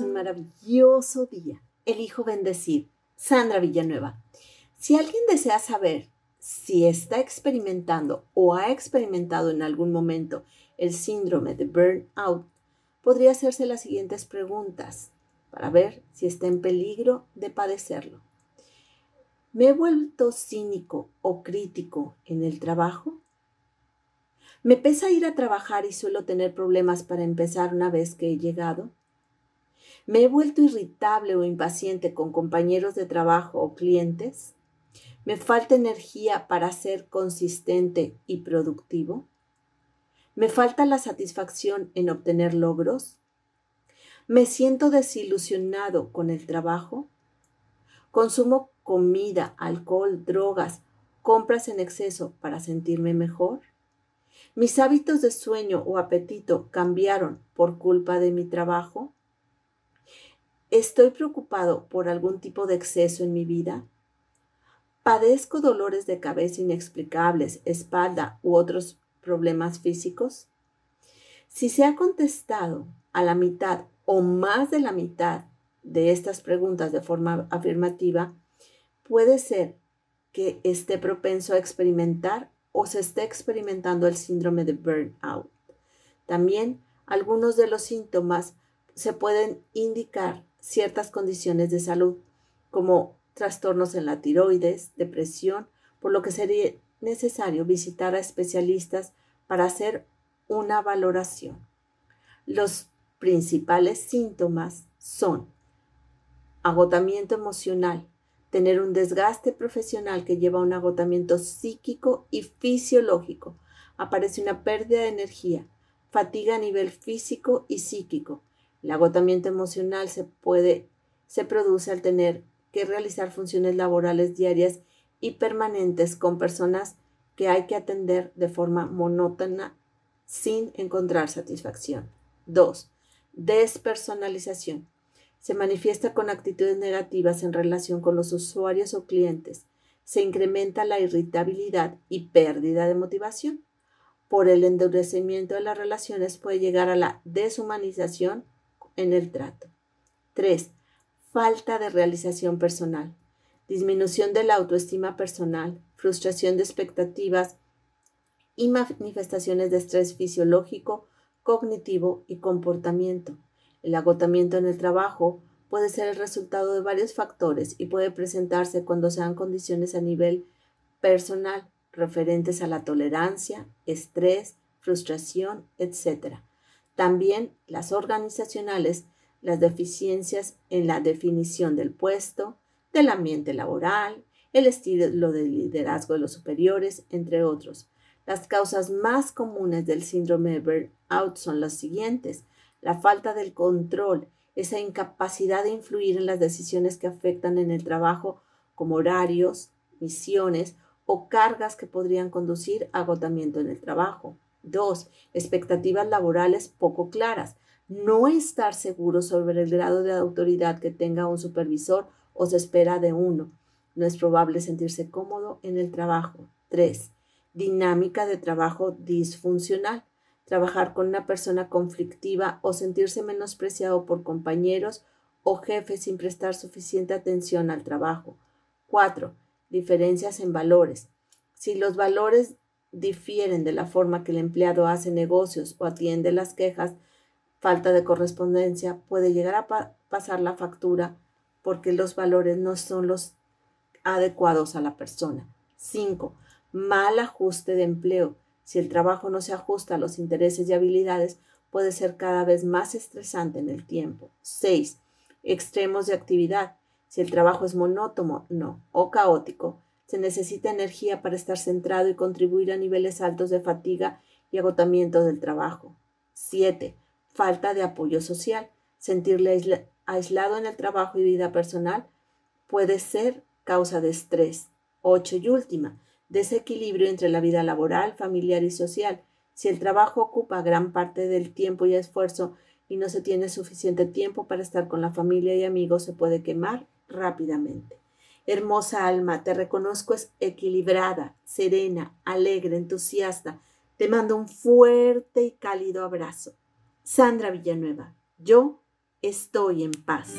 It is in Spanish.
un maravilloso día. Elijo bendecir. Sandra Villanueva. Si alguien desea saber si está experimentando o ha experimentado en algún momento el síndrome de burnout, podría hacerse las siguientes preguntas para ver si está en peligro de padecerlo. ¿Me he vuelto cínico o crítico en el trabajo? ¿Me pesa ir a trabajar y suelo tener problemas para empezar una vez que he llegado? ¿Me he vuelto irritable o impaciente con compañeros de trabajo o clientes? ¿Me falta energía para ser consistente y productivo? ¿Me falta la satisfacción en obtener logros? ¿Me siento desilusionado con el trabajo? ¿Consumo comida, alcohol, drogas, compras en exceso para sentirme mejor? ¿Mis hábitos de sueño o apetito cambiaron por culpa de mi trabajo? ¿Estoy preocupado por algún tipo de exceso en mi vida? ¿Padezco dolores de cabeza inexplicables, espalda u otros problemas físicos? Si se ha contestado a la mitad o más de la mitad de estas preguntas de forma afirmativa, puede ser que esté propenso a experimentar o se esté experimentando el síndrome de burnout. También algunos de los síntomas se pueden indicar ciertas condiciones de salud, como trastornos en la tiroides, depresión, por lo que sería necesario visitar a especialistas para hacer una valoración. Los principales síntomas son agotamiento emocional, tener un desgaste profesional que lleva a un agotamiento psíquico y fisiológico. Aparece una pérdida de energía, fatiga a nivel físico y psíquico. El agotamiento emocional se puede se produce al tener que realizar funciones laborales diarias y permanentes con personas que hay que atender de forma monótona sin encontrar satisfacción. 2. Despersonalización se manifiesta con actitudes negativas en relación con los usuarios o clientes. Se incrementa la irritabilidad y pérdida de motivación. Por el endurecimiento de las relaciones puede llegar a la deshumanización en el trato. 3. Falta de realización personal. Disminución de la autoestima personal, frustración de expectativas y manifestaciones de estrés fisiológico, cognitivo y comportamiento el agotamiento en el trabajo puede ser el resultado de varios factores y puede presentarse cuando sean condiciones a nivel personal referentes a la tolerancia, estrés, frustración, etc. También las organizacionales, las deficiencias en la definición del puesto, del ambiente laboral, el estilo de liderazgo de los superiores, entre otros. Las causas más comunes del síndrome de burnout son las siguientes la falta del control, esa incapacidad de influir en las decisiones que afectan en el trabajo, como horarios, misiones o cargas que podrían conducir a agotamiento en el trabajo. Dos, expectativas laborales poco claras. No estar seguro sobre el grado de autoridad que tenga un supervisor o se espera de uno. No es probable sentirse cómodo en el trabajo. Tres, dinámica de trabajo disfuncional trabajar con una persona conflictiva o sentirse menospreciado por compañeros o jefes sin prestar suficiente atención al trabajo. 4. Diferencias en valores. Si los valores difieren de la forma que el empleado hace negocios o atiende las quejas, falta de correspondencia puede llegar a pasar la factura porque los valores no son los adecuados a la persona. 5. Mal ajuste de empleo. Si el trabajo no se ajusta a los intereses y habilidades, puede ser cada vez más estresante en el tiempo. 6. Extremos de actividad. Si el trabajo es monótono no, o caótico, se necesita energía para estar centrado y contribuir a niveles altos de fatiga y agotamiento del trabajo. 7. Falta de apoyo social. Sentirle aislado en el trabajo y vida personal puede ser causa de estrés. 8. Y última, desequilibrio entre la vida laboral, familiar y social. Si el trabajo ocupa gran parte del tiempo y esfuerzo y no se tiene suficiente tiempo para estar con la familia y amigos, se puede quemar rápidamente. Hermosa alma, te reconozco es equilibrada, serena, alegre, entusiasta. Te mando un fuerte y cálido abrazo. Sandra Villanueva, yo estoy en paz.